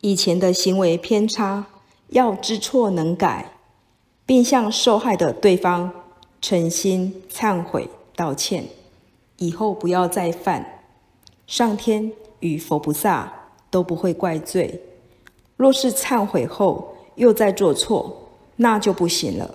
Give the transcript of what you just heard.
以前的行为偏差要知错能改并向受害的对方诚心忏悔道歉以后不要再犯。上天与佛菩萨都不会怪罪若是忏悔后又再做错那就不行了。